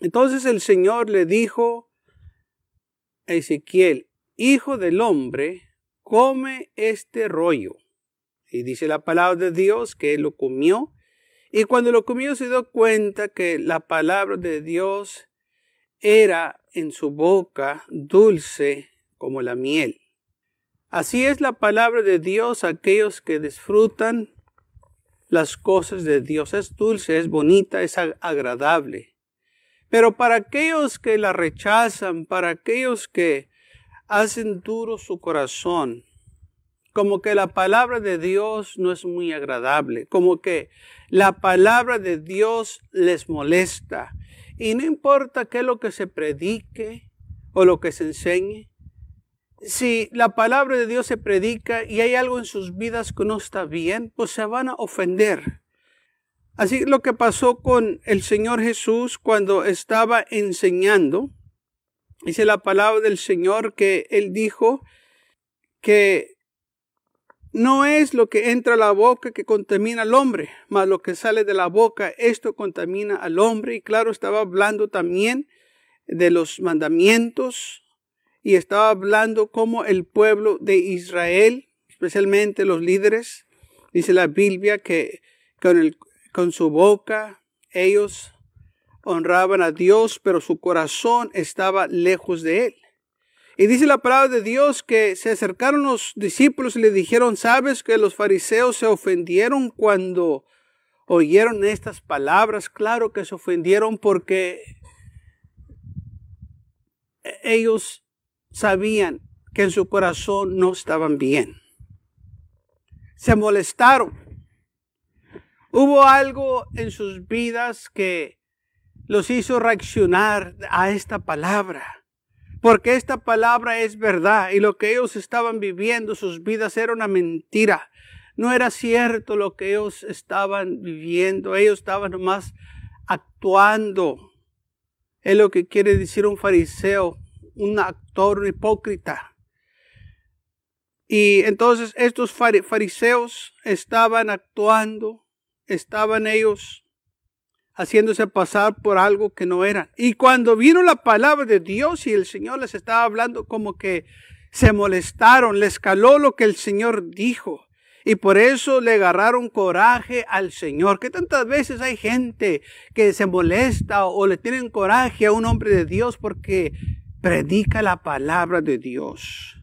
Entonces el Señor le dijo a Ezequiel, hijo del hombre, come este rollo. Y dice la palabra de Dios que él lo comió. Y cuando lo comió se dio cuenta que la palabra de Dios era en su boca dulce como la miel. Así es la palabra de Dios aquellos que disfrutan las cosas de Dios. Es dulce, es bonita, es agradable. Pero para aquellos que la rechazan, para aquellos que hacen duro su corazón, como que la palabra de Dios no es muy agradable, como que la palabra de Dios les molesta. Y no importa qué es lo que se predique o lo que se enseñe, si la palabra de Dios se predica y hay algo en sus vidas que no está bien, pues se van a ofender. Así lo que pasó con el Señor Jesús cuando estaba enseñando, dice la palabra del Señor que él dijo que no es lo que entra a la boca que contamina al hombre, mas lo que sale de la boca, esto contamina al hombre. Y claro, estaba hablando también de los mandamientos y estaba hablando como el pueblo de Israel, especialmente los líderes, dice la Biblia que con, el, con su boca ellos honraban a Dios, pero su corazón estaba lejos de él. Y dice la palabra de Dios que se acercaron los discípulos y le dijeron, ¿sabes que los fariseos se ofendieron cuando oyeron estas palabras? Claro que se ofendieron porque ellos sabían que en su corazón no estaban bien. Se molestaron. Hubo algo en sus vidas que los hizo reaccionar a esta palabra porque esta palabra es verdad y lo que ellos estaban viviendo, sus vidas era una mentira. No era cierto lo que ellos estaban viviendo, ellos estaban nomás actuando. Es lo que quiere decir un fariseo, un actor, un hipócrita. Y entonces estos fariseos estaban actuando, estaban ellos haciéndose pasar por algo que no eran. Y cuando vino la palabra de Dios y el Señor les estaba hablando como que se molestaron, les caló lo que el Señor dijo. Y por eso le agarraron coraje al Señor. Que tantas veces hay gente que se molesta o le tienen coraje a un hombre de Dios porque predica la palabra de Dios.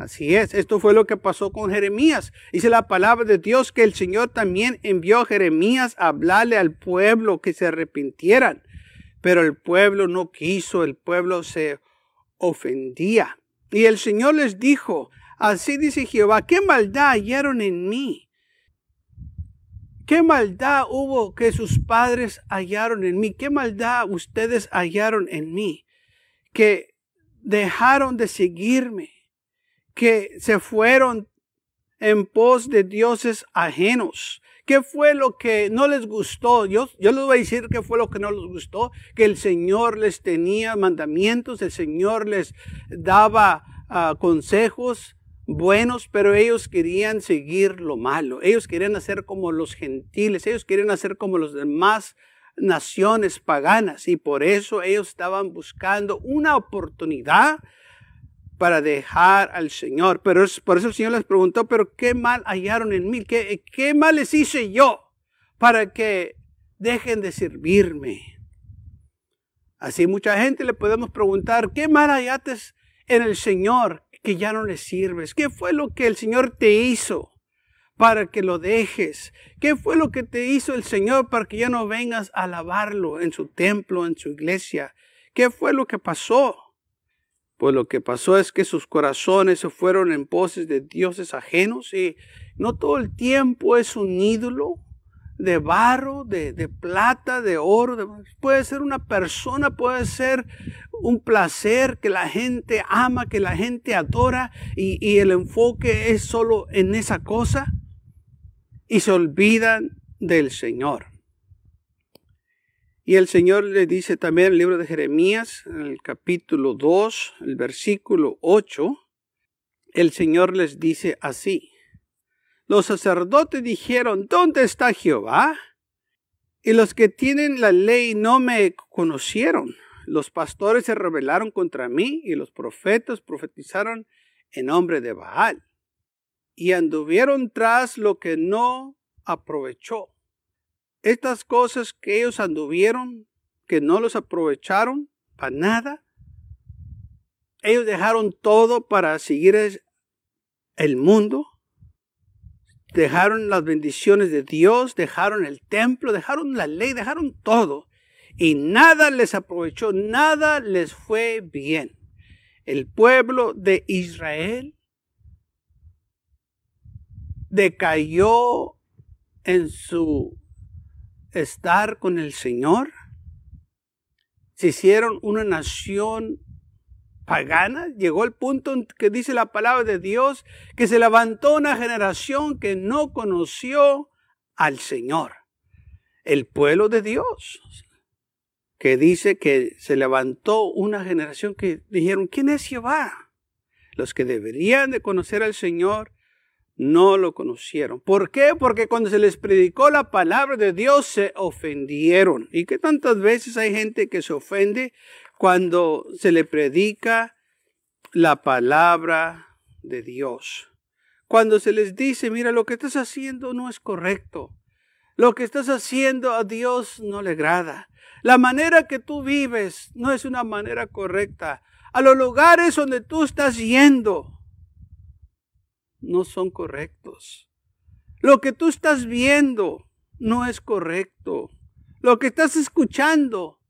Así es, esto fue lo que pasó con Jeremías. Dice la palabra de Dios que el Señor también envió a Jeremías a hablarle al pueblo que se arrepintieran. Pero el pueblo no quiso, el pueblo se ofendía. Y el Señor les dijo, así dice Jehová, ¿qué maldad hallaron en mí? ¿Qué maldad hubo que sus padres hallaron en mí? ¿Qué maldad ustedes hallaron en mí? Que dejaron de seguirme que se fueron en pos de dioses ajenos. ¿Qué fue lo que no les gustó? Yo, yo les voy a decir qué fue lo que no les gustó. Que el Señor les tenía mandamientos, el Señor les daba ah, consejos buenos, pero ellos querían seguir lo malo. Ellos querían hacer como los gentiles, ellos querían hacer como los demás naciones paganas y por eso ellos estaban buscando una oportunidad para dejar al Señor. Pero es, por eso el Señor les preguntó, pero ¿qué mal hallaron en mí? ¿Qué, ¿Qué mal les hice yo para que dejen de servirme? Así mucha gente le podemos preguntar, ¿qué mal hallaste en el Señor que ya no le sirves? ¿Qué fue lo que el Señor te hizo para que lo dejes? ¿Qué fue lo que te hizo el Señor para que ya no vengas a alabarlo en su templo, en su iglesia? ¿Qué fue lo que pasó? Pues lo que pasó es que sus corazones se fueron en poses de dioses ajenos y no todo el tiempo es un ídolo de barro, de, plata, de oro. puede ser una persona, puede ser un placer que la gente ama, que la gente adora y, y el enfoque es solo en esa cosa y se olvidan del Señor. Y el Señor le dice también en el libro de Jeremías, en el capítulo 2, el versículo 8, el Señor les dice así. Los sacerdotes dijeron, ¿dónde está Jehová? Y los que tienen la ley no me conocieron. Los pastores se rebelaron contra mí y los profetas profetizaron en nombre de Baal. Y anduvieron tras lo que no aprovechó. Estas cosas que ellos anduvieron, que no los aprovecharon para nada, ellos dejaron todo para seguir el mundo, dejaron las bendiciones de Dios, dejaron el templo, dejaron la ley, dejaron todo. Y nada les aprovechó, nada les fue bien. El pueblo de Israel decayó en su estar con el Señor. Se hicieron una nación pagana. Llegó el punto en que dice la palabra de Dios que se levantó una generación que no conoció al Señor. El pueblo de Dios. Que dice que se levantó una generación que dijeron, ¿quién es Jehová? Los que deberían de conocer al Señor no lo conocieron. ¿Por qué? Porque cuando se les predicó la palabra de Dios se ofendieron. ¿Y que tantas veces hay gente que se ofende cuando se le predica la palabra de Dios? Cuando se les dice, mira, lo que estás haciendo no es correcto. Lo que estás haciendo a Dios no le agrada. La manera que tú vives no es una manera correcta. A los lugares donde tú estás yendo no son correctos. Lo que tú estás viendo no es correcto. Lo que estás escuchando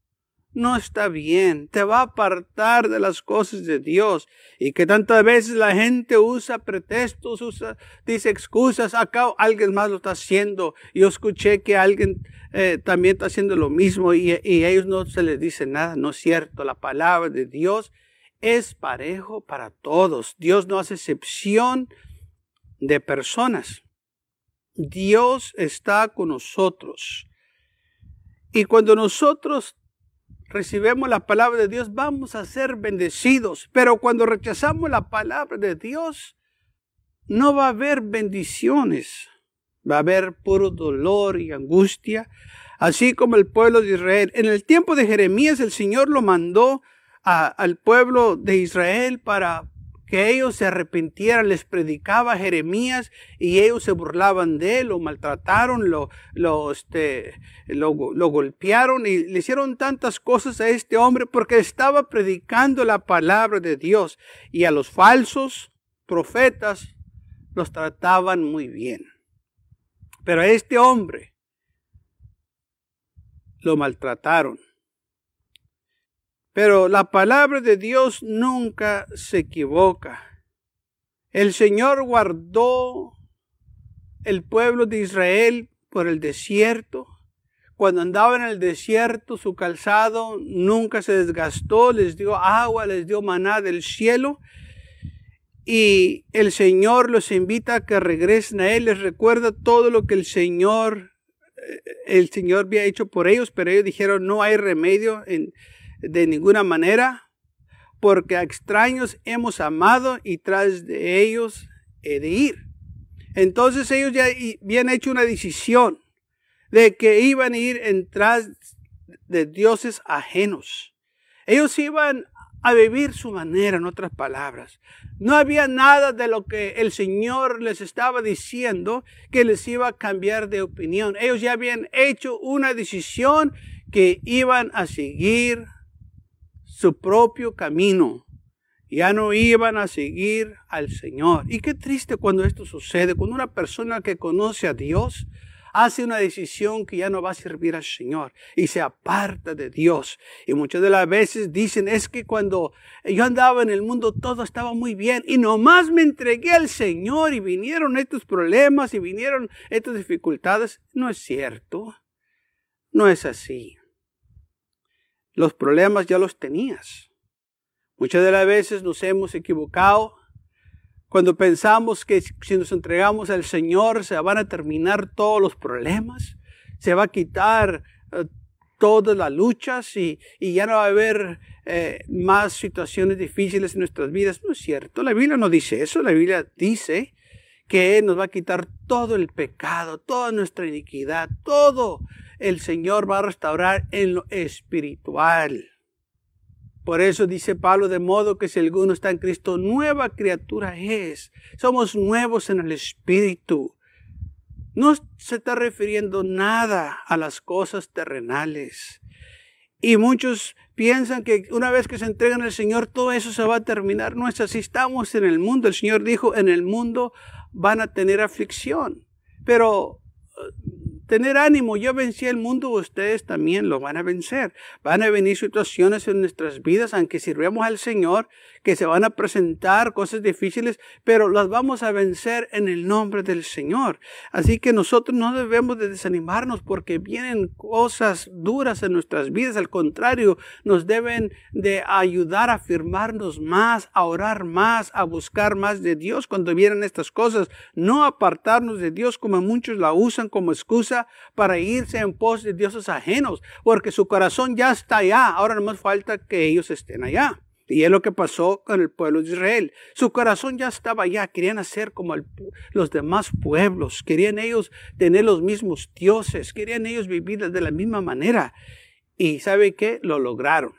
no está bien. Te va a apartar de las cosas de Dios. Y que tantas veces la gente usa pretextos, usa, dice excusas. Acá alguien más lo está haciendo. Yo escuché que alguien eh, también está haciendo lo mismo y, a ellos no se les dice nada. No es cierto. La palabra de Dios es parejo para todos. Dios no hace excepción de personas. Dios está con nosotros. Y cuando nosotros recibemos la palabra de Dios, vamos a ser bendecidos. Pero cuando rechazamos la palabra de Dios, no va a haber bendiciones. Va a haber puro dolor y angustia, así como el pueblo de Israel. En el tiempo de Jeremías, el Señor lo mandó al pueblo de Israel para que ellos se arrepintieran, les predicaba Jeremías y ellos se burlaban de él, lo maltrataron, lo, lo, este, lo, lo, golpearon y le hicieron tantas cosas a este hombre porque estaba predicando la palabra de Dios y a los falsos profetas los trataban muy bien. Pero a este hombre lo maltrataron. Pero la palabra de Dios nunca se equivoca. El Señor guardó el pueblo de Israel por el desierto. Cuando andaba en el desierto, su calzado nunca se desgastó, les dio agua, les dio maná del cielo. Y el Señor los invita a que regresen a Él, les recuerda todo lo que el Señor, eh, el Señor había hecho por ellos, pero ellos dijeron, no hay remedio en, de ninguna manera, porque a extraños hemos amado y tras de ellos he de ir. Entonces ellos ya habían hecho una decisión de que iban a ir en tras de dioses ajenos. Ellos iban a vivir su manera, en otras palabras. No había nada de lo que el Señor les estaba diciendo que les iba a cambiar de opinión. Ellos ya habían hecho una decisión que iban a seguir su propio camino. Ya no iban a seguir al Señor. Y qué triste cuando esto sucede, cuando una persona que conoce a Dios hace una decisión que ya no va a servir al Señor y se aparta de Dios. Y muchas de las veces dicen, es que cuando yo andaba en el mundo todo estaba muy bien y nomás me entregué al Señor y vinieron estos problemas y vinieron estas dificultades. No es cierto. No es así los problemas ya los tenías. Muchas de las veces nos hemos equivocado cuando pensamos que si nos entregamos al Señor se van a terminar todos los problemas, se va a quitar eh, todas las luchas y, ya no va a haber eh, más situaciones difíciles en nuestras vidas. No es cierto, la Biblia no dice eso, la Biblia dice que nos va a quitar todo el pecado, toda nuestra iniquidad, todo el Señor va a restaurar en lo espiritual. Por eso dice Pablo, de modo que si alguno está en Cristo, nueva criatura es. Somos nuevos en el Espíritu. No se está refiriendo nada a las cosas terrenales. Y muchos piensan que una vez que se entregan al Señor, todo eso se va a terminar. No es así. Estamos en el mundo. El Señor dijo, en el mundo van a tener aflicción. Pero tener ánimo, yo vencí el mundo, ustedes también lo van a vencer. Van a venir situaciones en nuestras vidas, aunque sirvemos al Señor, que se van a presentar cosas difíciles, pero las vamos a vencer en el nombre del Señor. Así que nosotros no debemos de desanimarnos porque vienen cosas duras en nuestras vidas, al contrario, nos deben de ayudar a afirmarnos más, a orar más, a buscar más de Dios cuando vienen estas cosas, no apartarnos de Dios como muchos la usan como excusa para irse en pos de dioses ajenos, porque su corazón ya está allá, ahora no más falta que ellos estén allá. Y es lo que pasó con el pueblo de Israel. Su corazón ya estaba allá, querían hacer como los demás pueblos, querían ellos tener los mismos dioses, querían ellos vivir de la misma manera. Y ¿sabe qué? Lo lograron.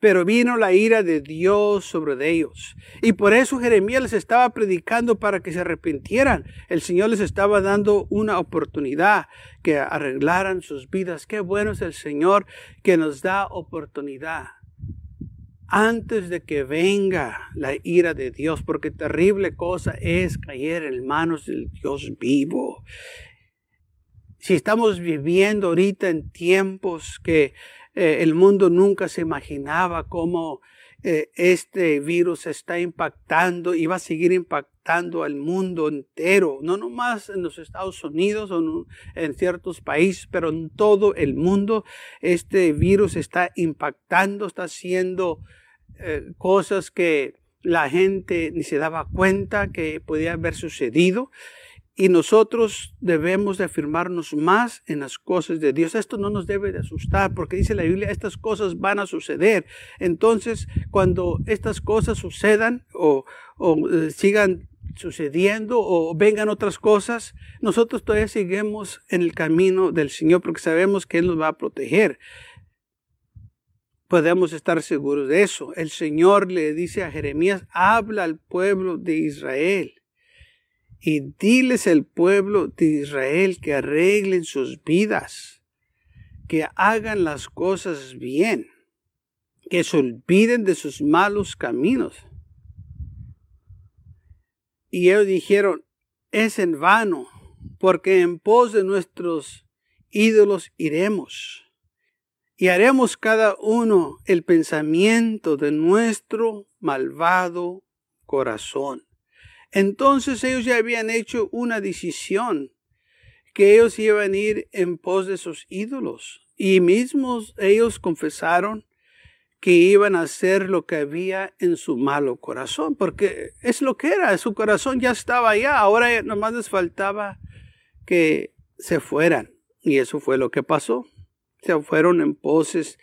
Pero vino la ira de Dios sobre ellos. Y por eso Jeremías les estaba predicando para que se arrepintieran. El Señor les estaba dando una oportunidad que arreglaran sus vidas. Qué bueno es el Señor que nos da oportunidad antes de que venga la ira de Dios, porque terrible cosa es caer en manos del Dios vivo. Si estamos viviendo ahorita en tiempos que eh, el mundo nunca se imaginaba cómo eh, este virus está impactando y va a seguir impactando al mundo entero, no nomás en los Estados Unidos o en ciertos países, pero en todo el mundo. Este virus está impactando, está haciendo eh, cosas que la gente ni se daba cuenta que podía haber sucedido. Y nosotros debemos de afirmarnos más en las cosas de Dios. Esto no nos debe de asustar porque dice la Biblia, estas cosas van a suceder. Entonces, cuando estas cosas sucedan o, eh, sigan sucediendo o vengan otras cosas, nosotros todavía seguimos en el camino del Señor porque sabemos que Él nos va a proteger podemos estar seguros de eso. El Señor le dice a Jeremías, habla al pueblo de Israel y diles al pueblo de Israel que arreglen sus vidas, que hagan las cosas bien, que se olviden de sus malos caminos. Y ellos dijeron, es en vano, porque en pos de nuestros ídolos iremos y haremos cada uno el pensamiento de nuestro malvado corazón. Entonces ellos ya habían hecho una decisión que ellos iban a ir en pos de sus ídolos. Y mismos ellos confesaron que iban a hacer lo que había en su malo corazón, porque es lo que era, su corazón ya estaba allá, ahora nomás les faltaba que se fueran. Y eso fue lo que pasó se fueron en poses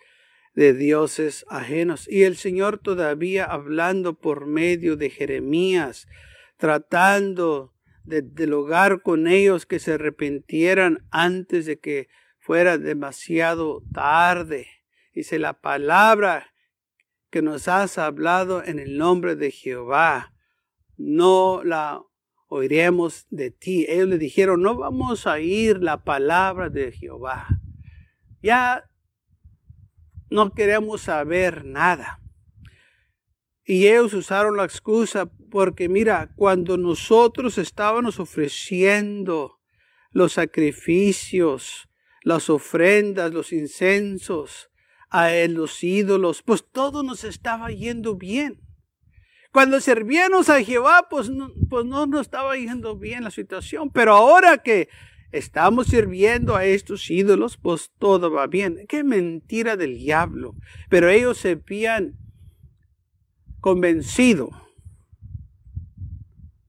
de dioses ajenos. Y el Señor todavía hablando por medio de Jeremías, tratando de dialogar con ellos que se arrepintieran antes de que fuera demasiado tarde. Dice la palabra que nos has hablado en el nombre de Jehová, no la oiremos de ti. Ellos le dijeron, no vamos a oír la palabra de Jehová. Ya no queremos saber nada. Y ellos usaron la excusa porque mira, cuando nosotros estábamos ofreciendo los sacrificios, las ofrendas, los incensos a los ídolos, pues todo nos estaba yendo bien. Cuando servíamos a Jehová, pues no, pues no nos estaba yendo bien la situación. Pero ahora que estamos sirviendo a estos ídolos, pues todo va bien. Qué mentira del diablo. Pero ellos se habían convencido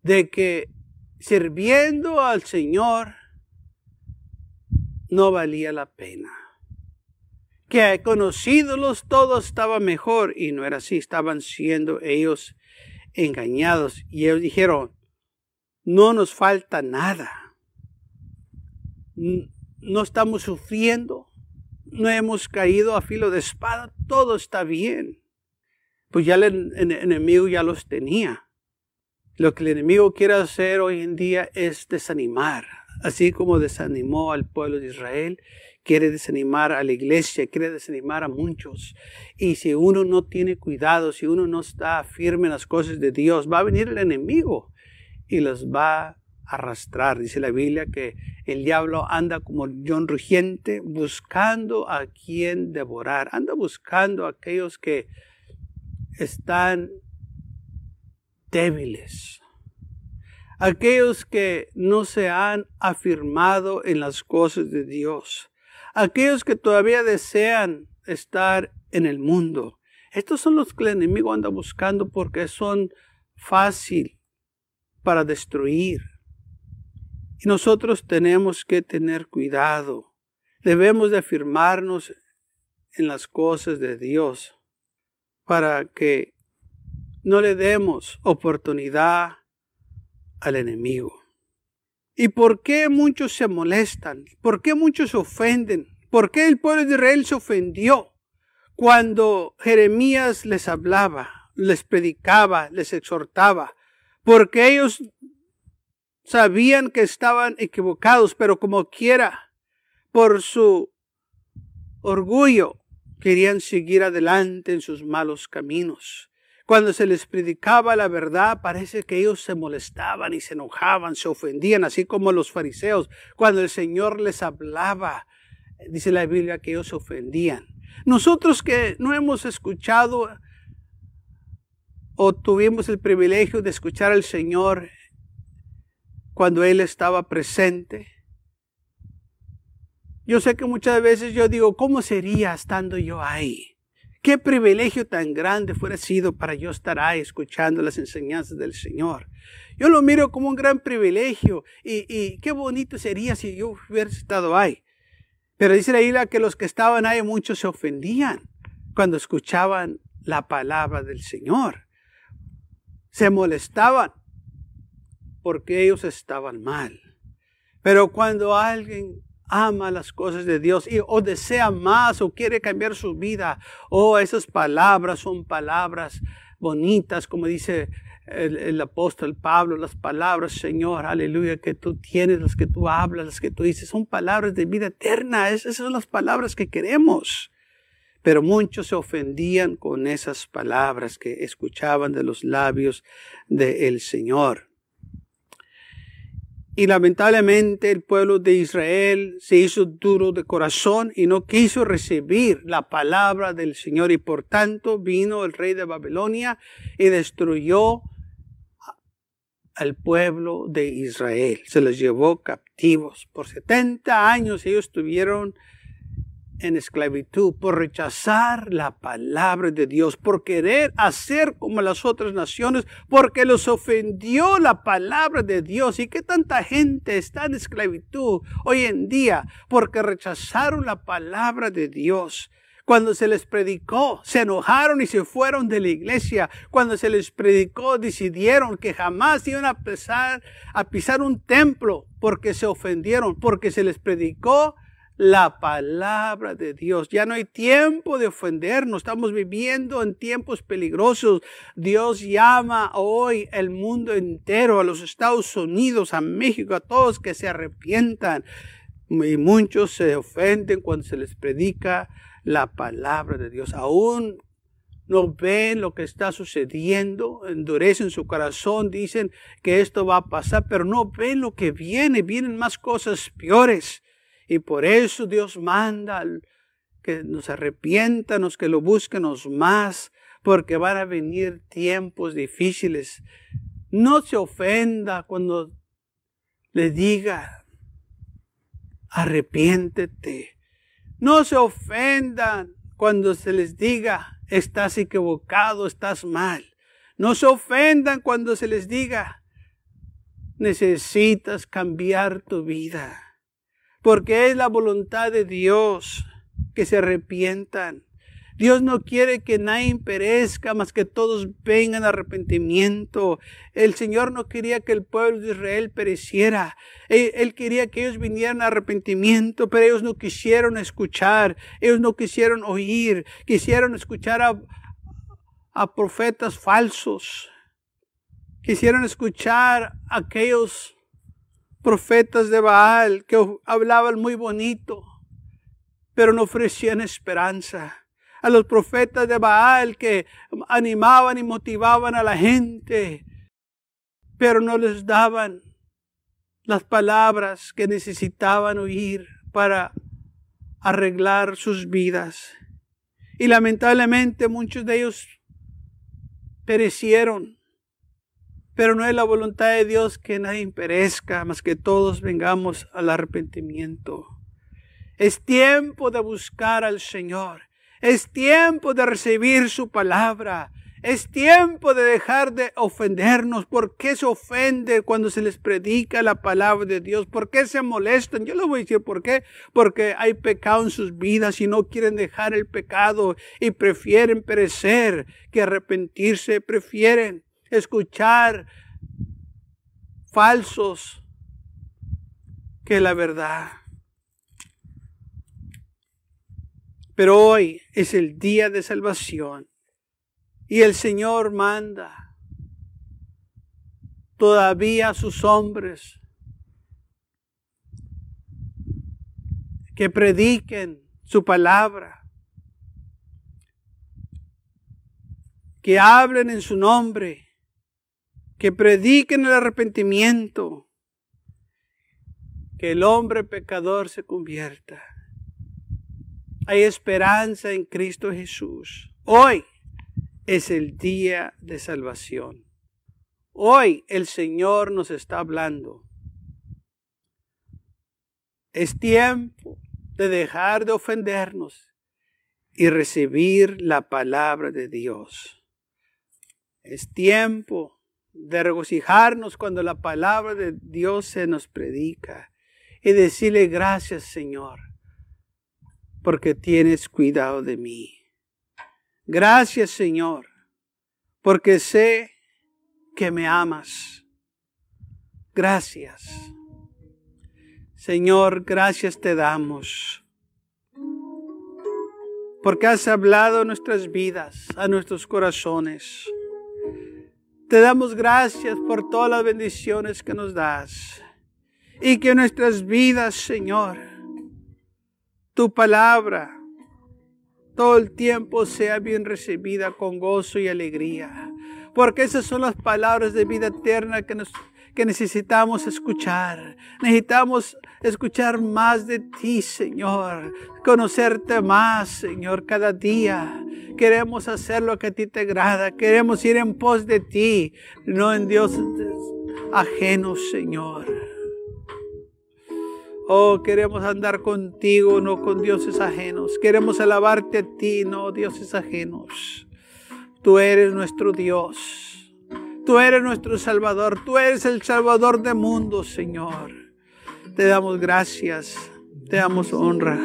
de que sirviendo al Señor no valía la pena. Que con los ídolos todo estaba mejor y no era así. Estaban siendo ellos engañados y ellos dijeron, no nos falta nada no estamos sufriendo, no hemos caído a filo de espada, todo está bien. Pues ya el, enemigo ya los tenía. Lo que el enemigo quiere hacer hoy en día es desanimar, así como desanimó al pueblo de Israel, quiere desanimar a la iglesia, quiere desanimar a muchos. Y si uno no tiene cuidado, si uno no está firme en las cosas de Dios, va a venir el enemigo y los va arrastrar. Dice la Biblia que el diablo anda como John rugiente buscando a quien devorar, anda buscando a aquellos que están débiles, aquellos que no se han afirmado en las cosas de Dios, aquellos que todavía desean estar en el mundo. Estos son los que el enemigo anda buscando porque son fácil para destruir. Y nosotros tenemos que tener cuidado. Debemos de afirmarnos en las cosas de Dios para que no le demos oportunidad al enemigo. ¿Y por qué muchos se molestan? ¿Por qué muchos se ofenden? ¿Por qué el pueblo de Israel se ofendió cuando Jeremías les hablaba, les predicaba, les exhortaba? Porque ellos sabían que estaban equivocados, pero como quiera, por su orgullo, querían seguir adelante en sus malos caminos. Cuando se les predicaba la verdad, parece que ellos se molestaban y se enojaban, se ofendían, así como los fariseos. Cuando el Señor les hablaba, dice la Biblia que ellos se ofendían. Nosotros que no hemos escuchado o tuvimos el privilegio de escuchar al Señor cuando Él estaba presente. Yo sé que muchas veces yo digo, ¿cómo sería estando yo ahí? Qué privilegio tan grande fuera sido para yo estar ahí escuchando las enseñanzas del Señor. Yo lo miro como un gran privilegio y, qué bonito sería si yo hubiera estado ahí. Pero dice la isla que los que estaban ahí muchos se ofendían cuando escuchaban la palabra del Señor. Se molestaban porque ellos estaban mal. Pero cuando alguien ama las cosas de Dios y o desea más o quiere cambiar su vida, o oh, esas palabras son palabras bonitas, como dice el, apóstol Pablo, las palabras, Señor, aleluya, que tú tienes, las que tú hablas, las que tú dices, son palabras de vida eterna. Esas son las palabras que queremos. Pero muchos se ofendían con esas palabras que escuchaban de los labios del Señor. Y lamentablemente el pueblo de Israel se hizo duro de corazón y no quiso recibir la palabra del Señor y por tanto vino el rey de Babilonia y destruyó al pueblo de Israel. Se los llevó captivos. Por 70 años ellos estuvieron en esclavitud, por rechazar la palabra de Dios, por querer hacer como las otras naciones, porque los ofendió la palabra de Dios. ¿Y qué tanta gente está en esclavitud hoy en día? Porque rechazaron la palabra de Dios. Cuando se les predicó, se enojaron y se fueron de la iglesia. Cuando se les predicó, decidieron que jamás iban a pisar, a pisar un templo porque se ofendieron, porque se les predicó la palabra de Dios. Ya no hay tiempo de ofendernos. Estamos viviendo en tiempos peligrosos. Dios llama hoy el mundo entero, a los Estados Unidos, a México, a todos que se arrepientan. Y muchos se ofenden cuando se les predica la palabra de Dios. Aún no ven lo que está sucediendo, endurecen su corazón, dicen que esto va a pasar, pero no ven lo que viene, vienen más cosas peores. Y por eso Dios manda que nos arrepientanos, que lo busquenos más, porque van a venir tiempos difíciles. No se ofenda cuando le diga, arrepiéntete. No se ofendan cuando se les diga, estás equivocado, estás mal. No se ofendan cuando se les diga, necesitas cambiar tu vida porque es la voluntad de Dios que se arrepientan. Dios no quiere que nadie perezca, más que todos vengan a arrepentimiento. El Señor no quería que el pueblo de Israel pereciera. Él, quería que ellos vinieran a arrepentimiento, pero ellos no quisieron escuchar, ellos no quisieron oír, quisieron escuchar a, a profetas falsos. Quisieron escuchar a aquellos profetas de Baal que hablaban muy bonito, pero no ofrecían esperanza a los profetas de Baal que animaban y motivaban a la gente, pero no les daban las palabras que necesitaban oír para arreglar sus vidas. Y lamentablemente muchos de ellos perecieron. Pero no es la voluntad de Dios que nadie perezca, más que todos vengamos al arrepentimiento. Es tiempo de buscar al Señor. Es tiempo de recibir su palabra. Es tiempo de dejar de ofendernos. ¿Por qué se ofende cuando se les predica la palabra de Dios? ¿Por qué se molestan? Yo les voy a decir por qué. Porque hay pecado en sus vidas y no quieren dejar el pecado y prefieren perecer que arrepentirse. Prefieren escuchar falsos que la verdad. Pero hoy es el día de salvación y el Señor manda todavía a sus hombres que prediquen su palabra, que hablen en su nombre, que prediquen el arrepentimiento, que el hombre pecador se convierta. Hay esperanza en Cristo Jesús. Hoy es el día de salvación. Hoy el Señor nos está hablando. Es tiempo de dejar de ofendernos y recibir la palabra de Dios. Es tiempo de regocijarnos cuando la palabra de Dios se nos predica y decirle gracias Señor porque tienes cuidado de mí. Gracias Señor, porque sé que me amas. Gracias. Señor, gracias te damos. Porque has hablado a nuestras vidas, a nuestros corazones. Te damos gracias por todas las bendiciones que nos das. Y que nuestras vidas, Señor, tu palabra todo el tiempo sea bien recibida con gozo y alegría. Porque esas son las palabras de vida eterna que, nos, que necesitamos escuchar. Necesitamos escuchar más de ti, Señor. Conocerte más, Señor, cada día. Queremos hacer lo que a ti te agrada. Queremos ir en pos de ti, no en dioses ajenos, Señor. Oh, queremos andar contigo, no con dioses ajenos. Queremos alabarte a ti, no dioses ajenos. Tú eres nuestro Dios. Tú eres nuestro Salvador. Tú eres el Salvador del mundo, Señor. Te damos gracias. Te damos honra.